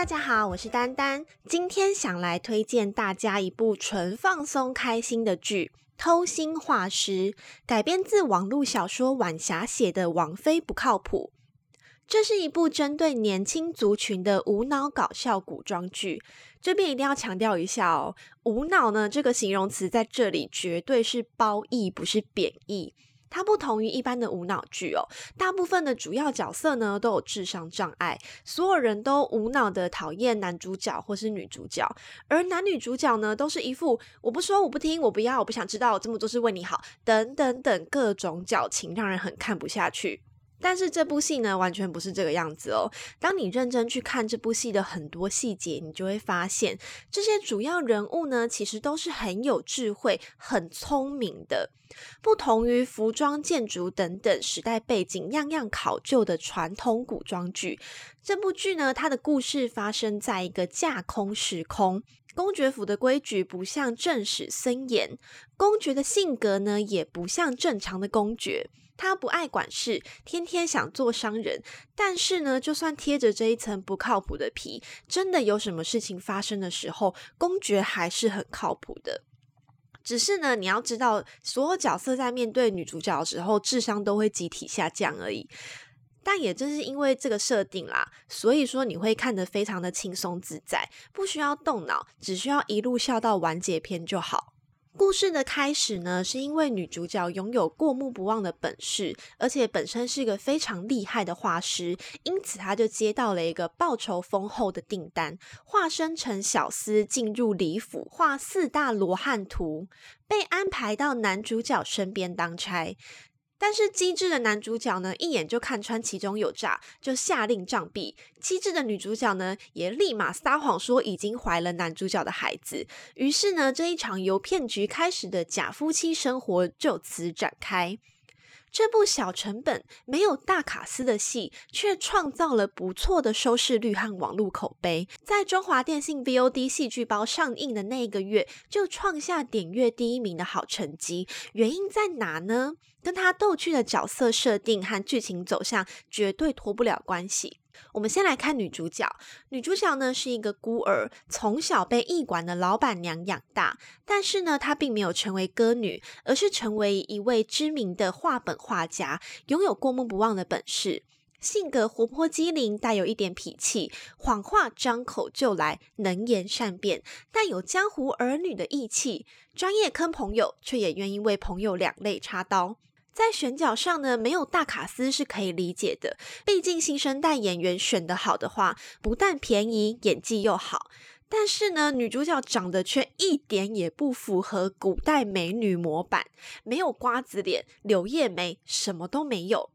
大家好，我是丹丹，今天想来推荐大家一部纯放松开心的剧《偷心画师》，改编自网络小说晚霞写的《王妃不靠谱》。这是一部针对年轻族群的无脑搞笑古装剧。这边一定要强调一下哦，无脑呢这个形容词在这里绝对是褒义，不是贬义。它不同于一般的无脑剧哦，大部分的主要角色呢都有智商障碍，所有人都无脑的讨厌男主角或是女主角，而男女主角呢都是一副我不说我不听我不要我不想知道这么多是为你好等等等各种矫情，让人很看不下去。但是这部戏呢，完全不是这个样子哦。当你认真去看这部戏的很多细节，你就会发现，这些主要人物呢，其实都是很有智慧、很聪明的。不同于服装、建筑等等时代背景样样考究的传统古装剧，这部剧呢，它的故事发生在一个架空时空。公爵府的规矩不像正史森严，公爵的性格呢，也不像正常的公爵。他不爱管事，天天想做商人。但是呢，就算贴着这一层不靠谱的皮，真的有什么事情发生的时候，公爵还是很靠谱的。只是呢，你要知道，所有角色在面对女主角的时候，智商都会集体下降而已。但也正是因为这个设定啦，所以说你会看得非常的轻松自在，不需要动脑，只需要一路笑到完结篇就好。故事的开始呢，是因为女主角拥有过目不忘的本事，而且本身是一个非常厉害的画师，因此她就接到了一个报酬丰厚的订单，化身成小厮进入李府画四大罗汉图，被安排到男主角身边当差。但是机智的男主角呢，一眼就看穿其中有诈，就下令杖毙。机智的女主角呢，也立马撒谎说已经怀了男主角的孩子。于是呢，这一场由骗局开始的假夫妻生活就此展开。这部小成本、没有大卡司的戏，却创造了不错的收视率和网络口碑。在中华电信 VOD 戏剧包上映的那一个月，就创下点阅第一名的好成绩。原因在哪呢？跟他逗趣的角色设定和剧情走向绝对脱不了关系。我们先来看女主角。女主角呢是一个孤儿，从小被驿馆的老板娘养大。但是呢，她并没有成为歌女，而是成为一位知名的画本画家，拥有过目不忘的本事。性格活泼机灵，带有一点脾气，谎话张口就来，能言善辩，但有江湖儿女的义气。专业坑朋友，却也愿意为朋友两肋插刀。在选角上呢，没有大卡司是可以理解的。毕竟新生代演员选得好的话，不但便宜，演技又好。但是呢，女主角长得却一点也不符合古代美女模板，没有瓜子脸、柳叶眉，什么都没有。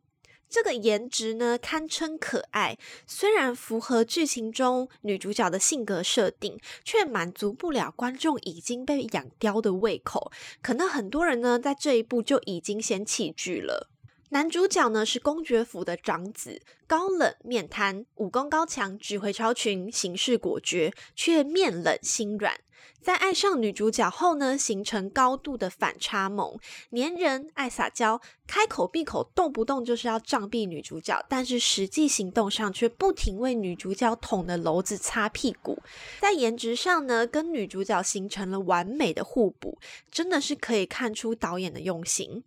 这个颜值呢，堪称可爱。虽然符合剧情中女主角的性格设定，却满足不了观众已经被养刁的胃口。可能很多人呢，在这一步就已经先弃剧了。男主角呢是公爵府的长子，高冷面瘫，武功高强，指挥超群，行事果决，却面冷心软。在爱上女主角后呢，形成高度的反差萌，黏人，爱撒娇，开口闭口动不动就是要杖毙女主角，但是实际行动上却不停为女主角捅的篓子擦屁股。在颜值上呢，跟女主角形成了完美的互补，真的是可以看出导演的用心。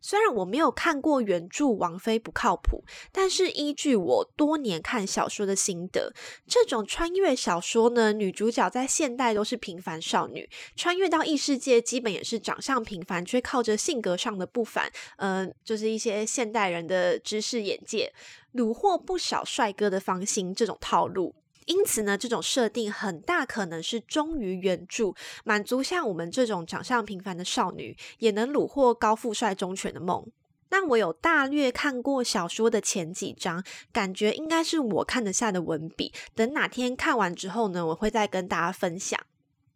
虽然我没有看过原著《王妃不靠谱》，但是依据我多年看小说的心得，这种穿越小说呢，女主角在现代都是平凡少女，穿越到异世界，基本也是长相平凡，却靠着性格上的不凡，嗯，就是一些现代人的知识眼界，虏获不少帅哥的芳心，这种套路。因此呢，这种设定很大可能是忠于原著，满足像我们这种长相平凡的少女也能虏获高富帅忠犬的梦。那我有大略看过小说的前几章，感觉应该是我看得下的文笔。等哪天看完之后呢，我会再跟大家分享。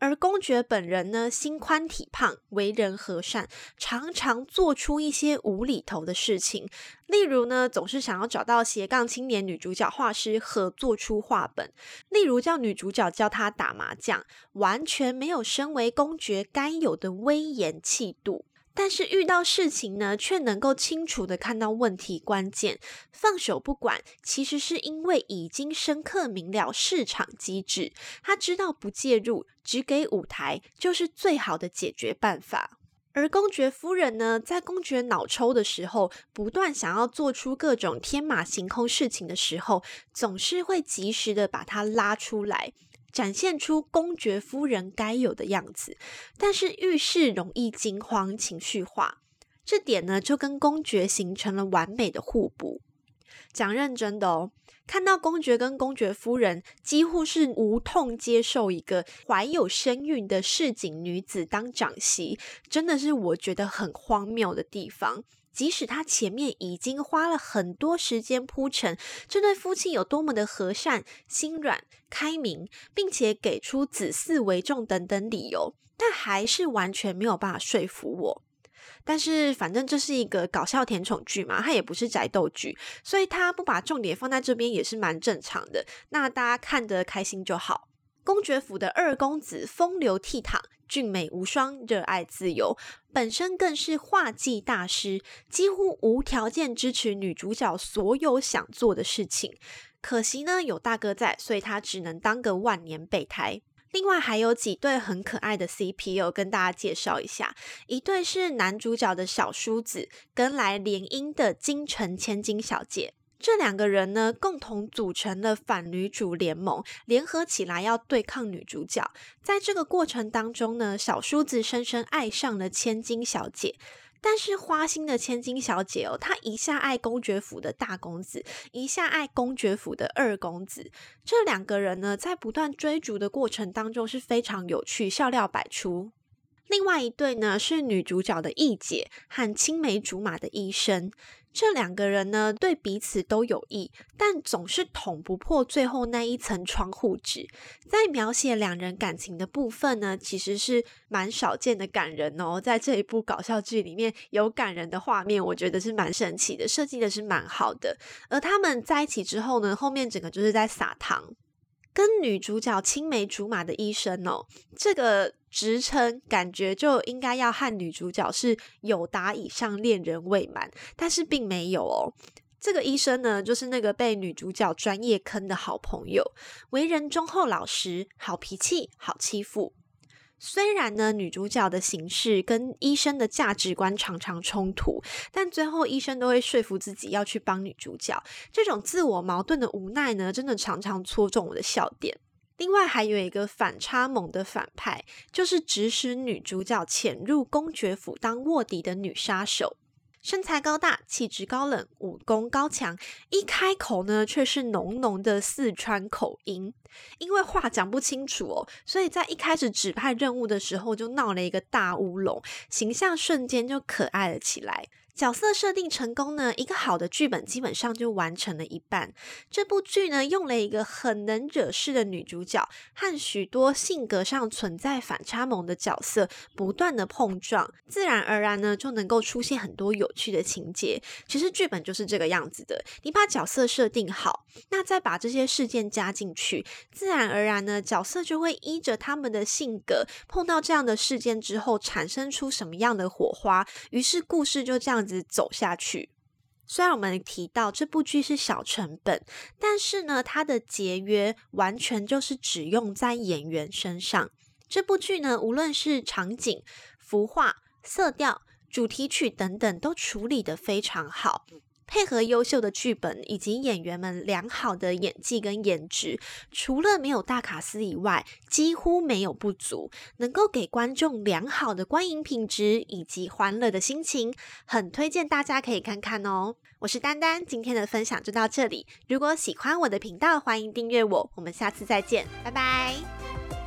而公爵本人呢，心宽体胖，为人和善，常常做出一些无厘头的事情。例如呢，总是想要找到斜杠青年女主角画师合作出画本；例如叫女主角教他打麻将，完全没有身为公爵该有的威严气度。但是遇到事情呢，却能够清楚的看到问题关键，放手不管，其实是因为已经深刻明了市场机制，他知道不介入，只给舞台就是最好的解决办法。而公爵夫人呢，在公爵脑抽的时候，不断想要做出各种天马行空事情的时候，总是会及时的把他拉出来。展现出公爵夫人该有的样子，但是遇事容易惊慌、情绪化，这点呢就跟公爵形成了完美的互补。讲认真的哦，看到公爵跟公爵夫人几乎是无痛接受一个怀有身孕的市井女子当长媳，真的是我觉得很荒谬的地方。即使他前面已经花了很多时间铺陈这对夫妻有多么的和善、心软、开明，并且给出子嗣为重等等理由，但还是完全没有办法说服我。但是反正这是一个搞笑甜宠剧嘛，它也不是宅斗剧，所以他不把重点放在这边也是蛮正常的。那大家看得开心就好。公爵府的二公子风流倜傥、俊美无双、热爱自由，本身更是画技大师，几乎无条件支持女主角所有想做的事情。可惜呢，有大哥在，所以他只能当个万年备胎。另外还有几对很可爱的 CP 哦，跟大家介绍一下，一对是男主角的小叔子跟来联姻的京城千金小姐。这两个人呢，共同组成了反女主联盟，联合起来要对抗女主角。在这个过程当中呢，小叔子深深爱上了千金小姐，但是花心的千金小姐哦，她一下爱公爵府的大公子，一下爱公爵府的二公子。这两个人呢，在不断追逐的过程当中是非常有趣，笑料百出。另外一对呢，是女主角的义姐和青梅竹马的医生。这两个人呢，对彼此都有益，但总是捅不破最后那一层窗户纸。在描写两人感情的部分呢，其实是蛮少见的感人哦。在这一部搞笑剧里面有感人的画面，我觉得是蛮神奇的，设计的是蛮好的。而他们在一起之后呢，后面整个就是在撒糖。跟女主角青梅竹马的医生哦，这个职称感觉就应该要和女主角是有达以上恋人未满，但是并没有哦。这个医生呢，就是那个被女主角专业坑的好朋友，为人忠厚老实，好脾气，好欺负。虽然呢，女主角的形式跟医生的价值观常常冲突，但最后医生都会说服自己要去帮女主角。这种自我矛盾的无奈呢，真的常常戳中我的笑点。另外还有一个反差萌的反派，就是指使女主角潜入公爵府当卧底的女杀手。身材高大，气质高冷，武功高强，一开口呢却是浓浓的四川口音。因为话讲不清楚哦，所以在一开始指派任务的时候就闹了一个大乌龙，形象瞬间就可爱了起来。角色设定成功呢，一个好的剧本基本上就完成了一半。这部剧呢，用了一个很能惹事的女主角和许多性格上存在反差萌的角色不断的碰撞，自然而然呢，就能够出现很多有趣的情节。其实剧本就是这个样子的，你把角色设定好，那再把这些事件加进去，自然而然呢，角色就会依着他们的性格，碰到这样的事件之后，产生出什么样的火花，于是故事就这样样。子走下去。虽然我们提到这部剧是小成本，但是呢，它的节约完全就是只用在演员身上。这部剧呢，无论是场景、服化、色调、主题曲等等，都处理的非常好。配合优秀的剧本以及演员们良好的演技跟颜值，除了没有大卡司以外，几乎没有不足，能够给观众良好的观影品质以及欢乐的心情，很推荐大家可以看看哦。我是丹丹，今天的分享就到这里。如果喜欢我的频道，欢迎订阅我，我们下次再见，拜拜。